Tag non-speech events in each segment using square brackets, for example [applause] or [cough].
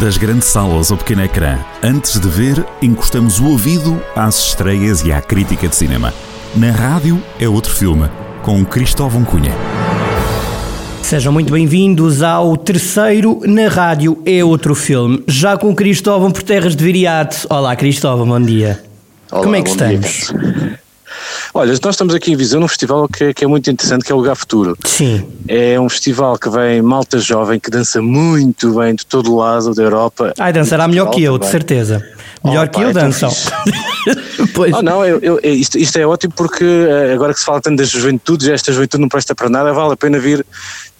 Das grandes salas ao pequeno ecrã, antes de ver, encostamos o ouvido às estreias e à crítica de cinema. Na rádio é outro filme, com Cristóvão Cunha. Sejam muito bem-vindos ao terceiro Na Rádio é outro filme, já com Cristóvão por terras de Viriato. Olá Cristóvão, bom dia. Olá, Como é que bom dia, estamos? Olha, nós estamos aqui em Viseu num festival que, que é muito interessante, que é o Lugar Futuro. Sim. É um festival que vem malta jovem, que dança muito bem de todo lado da Europa. Ai, dançará melhor que eu, de Também. certeza. Melhor Oh, que pá, eu é dançam. [laughs] [laughs] pois. Oh, não, eu- eu- isto, isto é ótimo porque eh, agora que se fala tanto das juventudes, esta juventude não presta para nada, vale a pena vir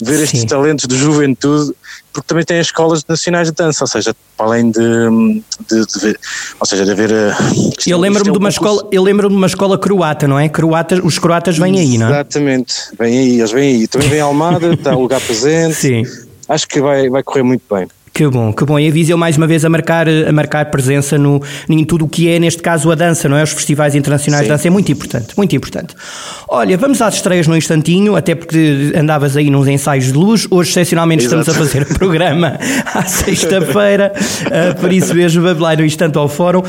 ver estes Sim. talentos de juventude, porque também tem as escolas nacionais de dança, ou seja, para além de, de, de ver, ou seja, de haver. eh, isto é- Eu lembro-me é de um uma concurso- escola, eu lembro-me de uma escola croata, não é? Croatas, os croatas vêm aí, não é? Exatamente, vem aí, eles vêm aí. Também vem Almada, está o lugar presente. [laughs] Sim. Acho que vai, vai correr muito bem. Que bom, que bom. E avisa eu mais uma vez a marcar, a marcar presença no, em tudo o que é, neste caso, a dança, não é? Os festivais internacionais de Sim. dança é muito importante, muito importante. Olha, vamos às estreias num instantinho, até porque andavas aí nos ensaios de luz. Hoje, excepcionalmente, estamos a Exato. fazer o programa à [laughs] sexta-feira, ah, por isso mesmo, vamos lá no instante ao fórum.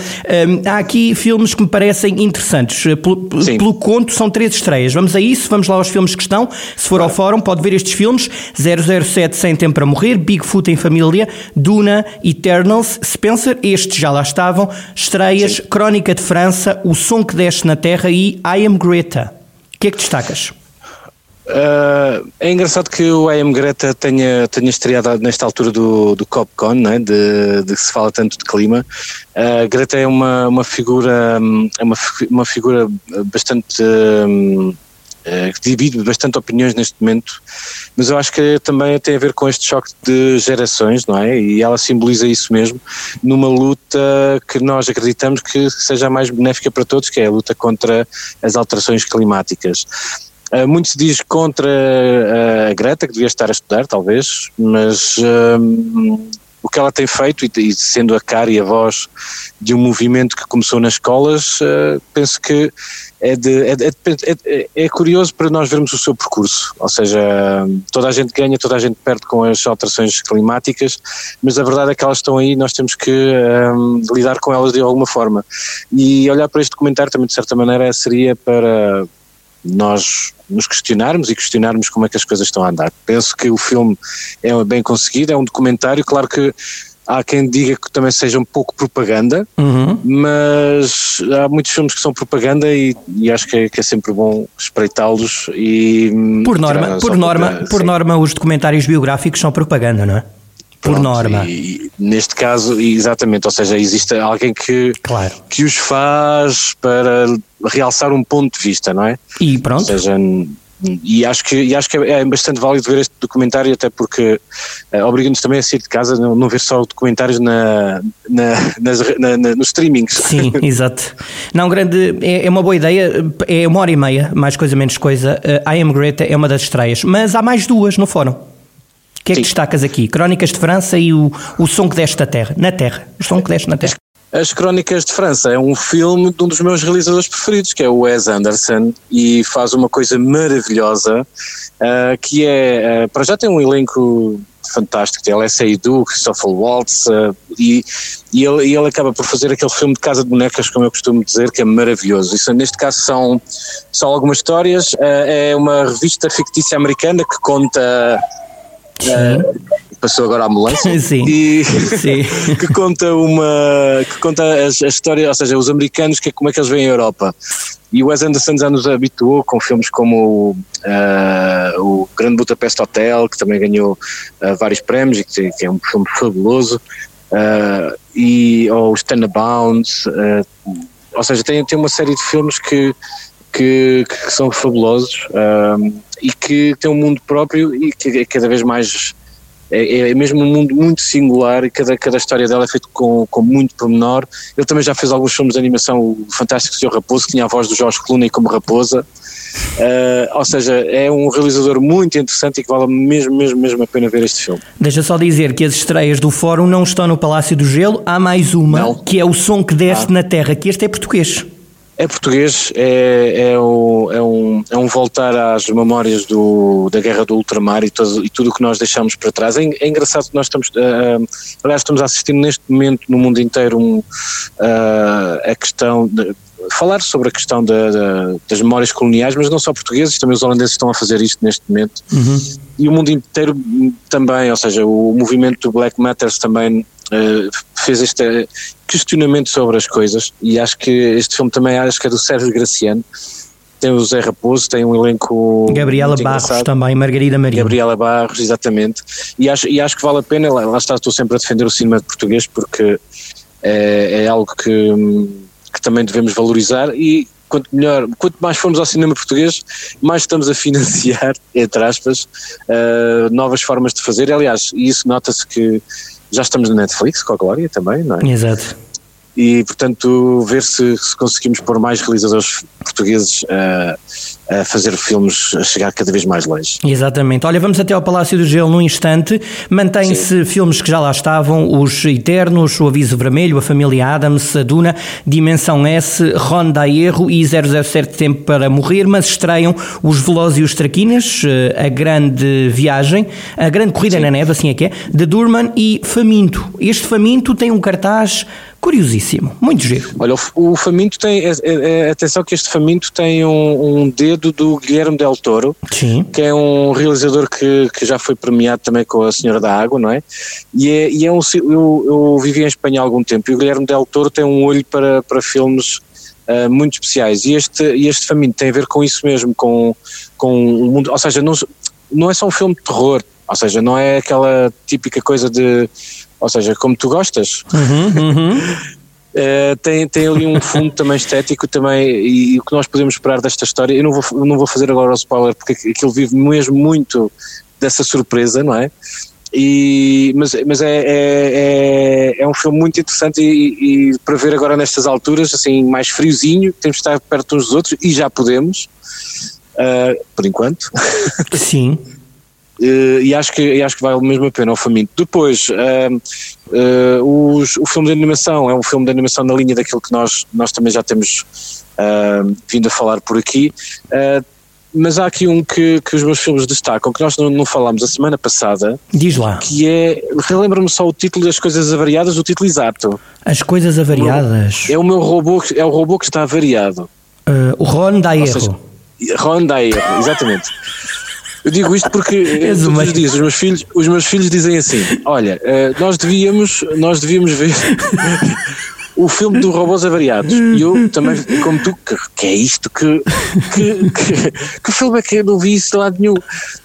Há aqui filmes que me parecem interessantes. Ah, Pelo, pelo conto, são três estreias. Vamos a isso, vamos lá aos filmes que estão. Se for ao fórum, pode ver estes filmes: 007 Sem Tempo para Morrer, Bigfoot em Família, Duna, Eternals, Spencer, estes já lá estavam. Estreias, Crónica de França, O Som que Desce na Terra e I Am Greta. O que é que destacas? Ah, é engraçado que o I Am Greta tenha, tenha estreado nesta altura do, do CopCon, né, de, de que se fala tanto de clima. A Greta é uma, uma figura hum, é uma, uma figura bastante hum, eh, que divide bastante opiniões neste momento, mas eu acho que também tem a ver com este choque de gerações, não é? E ela simboliza isso mesmo numa luta que nós acreditamos que seja mais benéfica para todos, que é a luta contra as alterações climáticas. Uh, muito se diz contra uh, a Greta, que devia estar a estudar, talvez, mas um, o que ela tem feito, e, sendo a cara e a voz de um movimento que começou nas escolas, uh, penso que é, de, é, de- é- é- é curioso para nós vermos o seu percurso. Ou seja, toda a gente ganha, toda a gente perde com as alterações climáticas, mas a verdade é que elas estão aí nós temos que um, lidar com elas de alguma forma. E olhar para este documentário também, de certa maneira, seria para nós nos questionarmos e questionarmos como é que as coisas estão a andar. Penso que o filme é bem conseguido, é um documentário, claro que há quem diga que também seja um pouco propaganda, Uhum. mas há muitos filmes que são propaganda e, e acho que é, que é sempre bom espreitá-los e Por tirar norma, por norma, por sim. norma, os documentários biográficos são propaganda, não é? Por Pronto, norma. E, neste caso, exatamente, ou seja, existe alguém que, Claro. que os faz para realçar um ponto de vista, não é? E Ou pronto. seja, n- e acho que, e acho que é bastante válido ver este documentário, até porque eh, obriga-nos também a sair de casa, não, não ver só documentários na, na, nas, na, na- nos streamings. Sim, [laughs] exato. Não, grande, é, é uma boa ideia. É uma hora e meia, mais coisa, menos coisa. Uh, I Am Greta é uma das estreias, mas há mais duas no fórum. O que é que Sim. destacas aqui? Crónicas de França e o, o Som que Deste da Terra. Na Terra. O Som que Deste na Terra. As Crónicas de França é um filme de um dos meus realizadores preferidos, que é o Wes Anderson, e faz uma coisa maravilhosa, ah, que é, ah, para já tem um elenco fantástico, tem Alessia Seydoux, Christopher Waltz, ah, e, e, ele, e ele acaba por fazer aquele filme de casa de bonecas, como eu costumo dizer, que é maravilhoso. Isso, neste caso são, são algumas histórias, é uma revista fictícia americana que conta... passou agora a ambulância [laughs] Sim. e [laughs] Sim. [laughs] que conta uma que conta a, a história, ou seja, os americanos que como é que eles veem a Europa. E o Wes Anderson já nos habituou com filmes como ah, o Grande Budapeste Hotel, que também ganhou ah, vários prémios e que, que é um filme fabuloso, ah, e ou o Stand Abound, ah, ou seja, tem, tem uma série de filmes que que, que são fabulosos ah, e que têm um mundo próprio e que é cada vez mais é, é mesmo um mundo muito singular e cada, cada história dela é feita com, com muito pormenor. Ele também já fez alguns filmes de animação, o Fantástico Senhor Raposo, que tinha a voz do Jorge Clooney como Raposa. Ah, ou seja, é um realizador muito interessante e que vale mesmo, mesmo, mesmo a pena ver este filme. Deixa só dizer que as estreias do fórum não estão no Palácio do Gelo. Há mais uma, Não. que é o Som que Deste na Terra, que este é português. É português, é, é, o, é, um, voltar às memórias do, da guerra do ultramar e, todo, e tudo o que nós deixamos para trás. É, é engraçado que nós estamos, uh, aliás, estamos a assistir neste momento no mundo inteiro um, uh, a questão de, falar sobre a questão da, da, das memórias coloniais, mas não só portugueses, também os holandeses estão a fazer isto neste momento. Uhum. E o mundo inteiro também, ou seja, o movimento do Black Matters também Uh, fez este questionamento sobre as coisas e acho que este filme também acho que é do Sérgio Graciano tem o Zé Raposo, tem um elenco Gabriela Barros engraçado. também, Margarida Maria Gabriela Barros, exatamente e acho, e acho que vale a pena, lá, lá está, estou sempre a defender o cinema de português porque é, é algo que, que também devemos valorizar e quanto melhor, quanto mais formos ao cinema português, mais estamos a financiar, [laughs] entre aspas, uh, novas formas de fazer. Aliás, isso nota-se que já estamos na Netflix com a Glória também, não é? Exato. E, portanto, ver se, se conseguimos pôr mais realizadores portugueses uh, a fazer filmes a chegar cada vez mais longe. Exatamente. Olha, vamos até ao Palácio do Gelo num instante. Mantém-se filmes que já lá estavam: Os Eternos, O Aviso Vermelho, A Família Adams, A Duna, Dimensão S, Ronda Erro e 007 Tempo para Morrer, mas estreiam Os Velozes e os Traquinas, eh, A Grande Viagem, A Grande Corrida Sim. na Neve, assim é que é, de Durman e Faminto. Este Faminto tem um cartaz curiosíssimo, muito giro. Olha, o, o Faminto tem, é, é, é, atenção que este Faminto tem um, um dedo do Guilherme Del Toro, Sim. que é um realizador que, que já foi premiado também com a Senhora da Água, não é? E é, e é um. Eu, eu vivi em Espanha há algum tempo e o Guilherme Del Toro tem um olho para, para filmes. Uh, muito especiais e este, este faminto tem a ver com isso mesmo, com, com o mundo, ou seja, não, não é só um filme de terror, ou seja, não é aquela típica coisa de, ou seja, como tu gostas, uhum, uhum. [laughs] Uh, tem, tem ali um fundo também estético também e, e, o que nós podemos esperar desta história, eu não vou, não vou fazer agora o spoiler porque aquilo vive mesmo muito dessa surpresa, não é? E, mas mas é, é, é, é um filme muito interessante e, e, para ver agora nestas alturas, assim, mais friozinho, temos de estar perto uns dos outros e já podemos, uh, por enquanto. Sim. [laughs] Uh, e acho que, e acho que vale mesmo a pena o faminto. Depois, uh, uh, os, o filme de animação é um filme de animação na linha daquilo que nós, nós também já temos vindo a falar por aqui. mas há aqui um que, que os meus filmes destacam, que nós não, não falámos a semana passada. Diz lá. Que é. Relembra-me só o título das coisas avariadas, o título exato. As coisas avariadas. É o meu robô, é o robô que está avariado. o Ron dá erro. Ron dá erro, exatamente. [laughs] Eu digo isto porque eh, todos os dias os meus filhos, os meus filhos dizem assim: olha, eh, nós devíamos, nós devíamos ver [laughs] o filme do Robôs Avariados. E eu também, como tu, que, que é isto? Que, que, que, que, filme é que eu não vi isso de lado nenhum?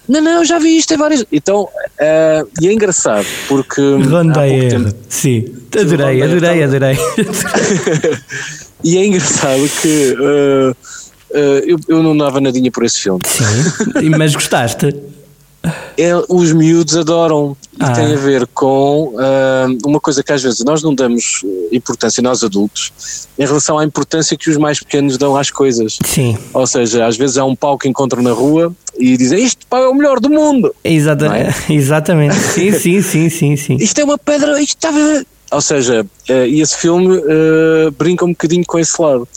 Não, não, já vi isto em várias. Então, uh, e é engraçado porque. Rondei, tempo... sim, adorei, adorei, adorei. [laughs] e é engraçado que. Uh, eu, eu não dava nadinha por esse filme. Sim, mas gostaste? É, os miúdos adoram e ah. tem a ver com uh, uma coisa que às vezes nós não damos importância, nós adultos, em relação à importância que os mais pequenos dão às coisas. Sim. Ou seja, às vezes há um pau que encontram na rua e dizem este pau é o melhor do mundo. Exata é? [laughs] Exatamente. sim, sim, sim, sim, sim. Isto é uma pedra, isto estava. Ou seja, uh, e esse filme uh, brinca um bocadinho com esse lado,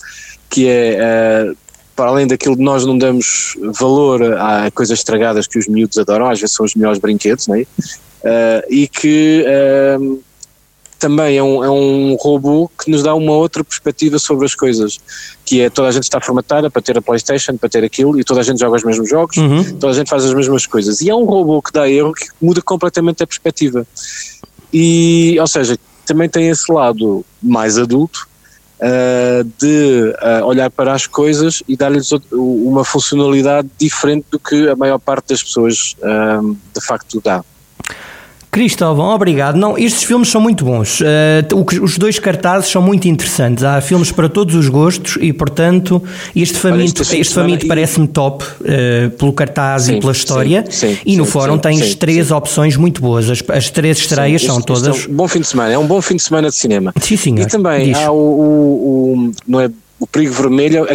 que é para além daquilo de nós não damos valor a coisas estragadas que os miúdos adoram, às vezes são os melhores brinquedos, não é? Uh, e que uh, também é um, é um robô que nos dá uma outra perspectiva sobre as coisas, que é toda a gente está formatada para ter a Playstation, para ter aquilo, e toda a gente joga os mesmos jogos, uhum. toda a gente faz as mesmas coisas, e é um robô que dá erro que muda completamente a perspectiva. E, ou seja, também tem esse lado mais adulto, uh, de uh, olhar para as coisas e dar-lhes uma funcionalidade diferente do que a maior parte das pessoas uh, de facto dá. Cristóvão, obrigado. Não, estes filmes são muito bons. Uh, os dois cartazes são muito interessantes. Há filmes para todos os gostos e, portanto, este faminto, Olha, este faminto parece-me top uh, pelo cartaz sim, e pela história. Sim, sim, e no fórum tens três opções muito boas. As, as três estreias são todas. é um bom fim de semana. É um bom fim de semana de cinema. Sim, sim. E também Diz. há o, o, o, não é o Perigo Vermelho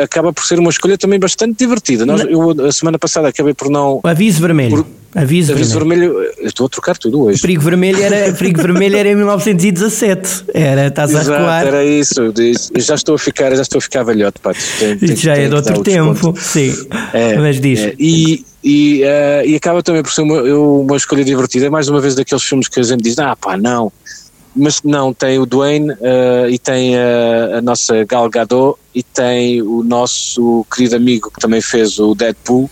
acaba por ser uma escolha também bastante divertida. Nós, eu, a semana passada acabei por não. O aviso vermelho. Por, aviso, aviso vermelho. vermelho. estou a trocar tudo hoje. O perigo vermelho era, perigo vermelho era em 1917. Era, estás Exato, a recuar. Era isso. Já estou a ficar, já estou a ficar velhote, pá. Já é de outro tempo. Sim. É, Mas diz. É, e, e, uh, e acaba também por ser uma, uma escolha divertida. É mais uma vez daqueles filmes que a gente diz: ah, pá, não mas não, tem o Dwayne uh, e tem a, a, nossa Gal Gadot e tem o nosso querido amigo que também fez o Deadpool,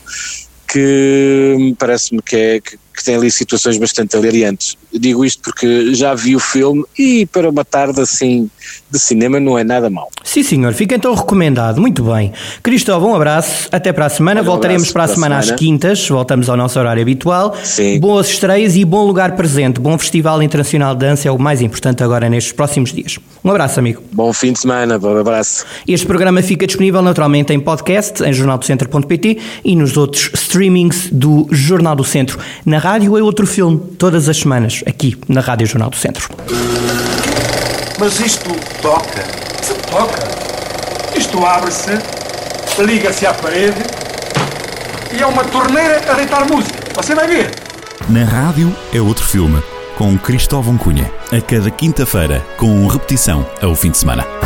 que parece-me que, é, que, que tem ali situações bastante hilariantes. Digo isto porque já vi o filme e para uma tarde assim de cinema não é nada mau. Sim, senhor, fica então recomendado. Muito bem. Cristóvão, um abraço. Até para a semana. Um Voltaremos para a semana, semana, às quintas. Voltamos ao nosso horário habitual. Sim. Boas estreias e bom lugar presente. Bom Festival Internacional de Dança é o mais importante agora nestes próximos dias. Um abraço, amigo. Bom fim de semana. Bom abraço. Este programa fica disponível naturalmente em podcast, em jornaldocentro.pt e nos outros streamings do Jornal do Centro. Na rádio é outro filme, todas as semanas, aqui na Rádio Jornal do Centro. Mas isto toca? Se toca. Isto abre-se, liga-se à parede e é uma torneira a deitar música. Você vai ver. Na rádio é outro filme, com Cristóvão Cunha, a cada quinta-feira, com repetição ao fim de semana.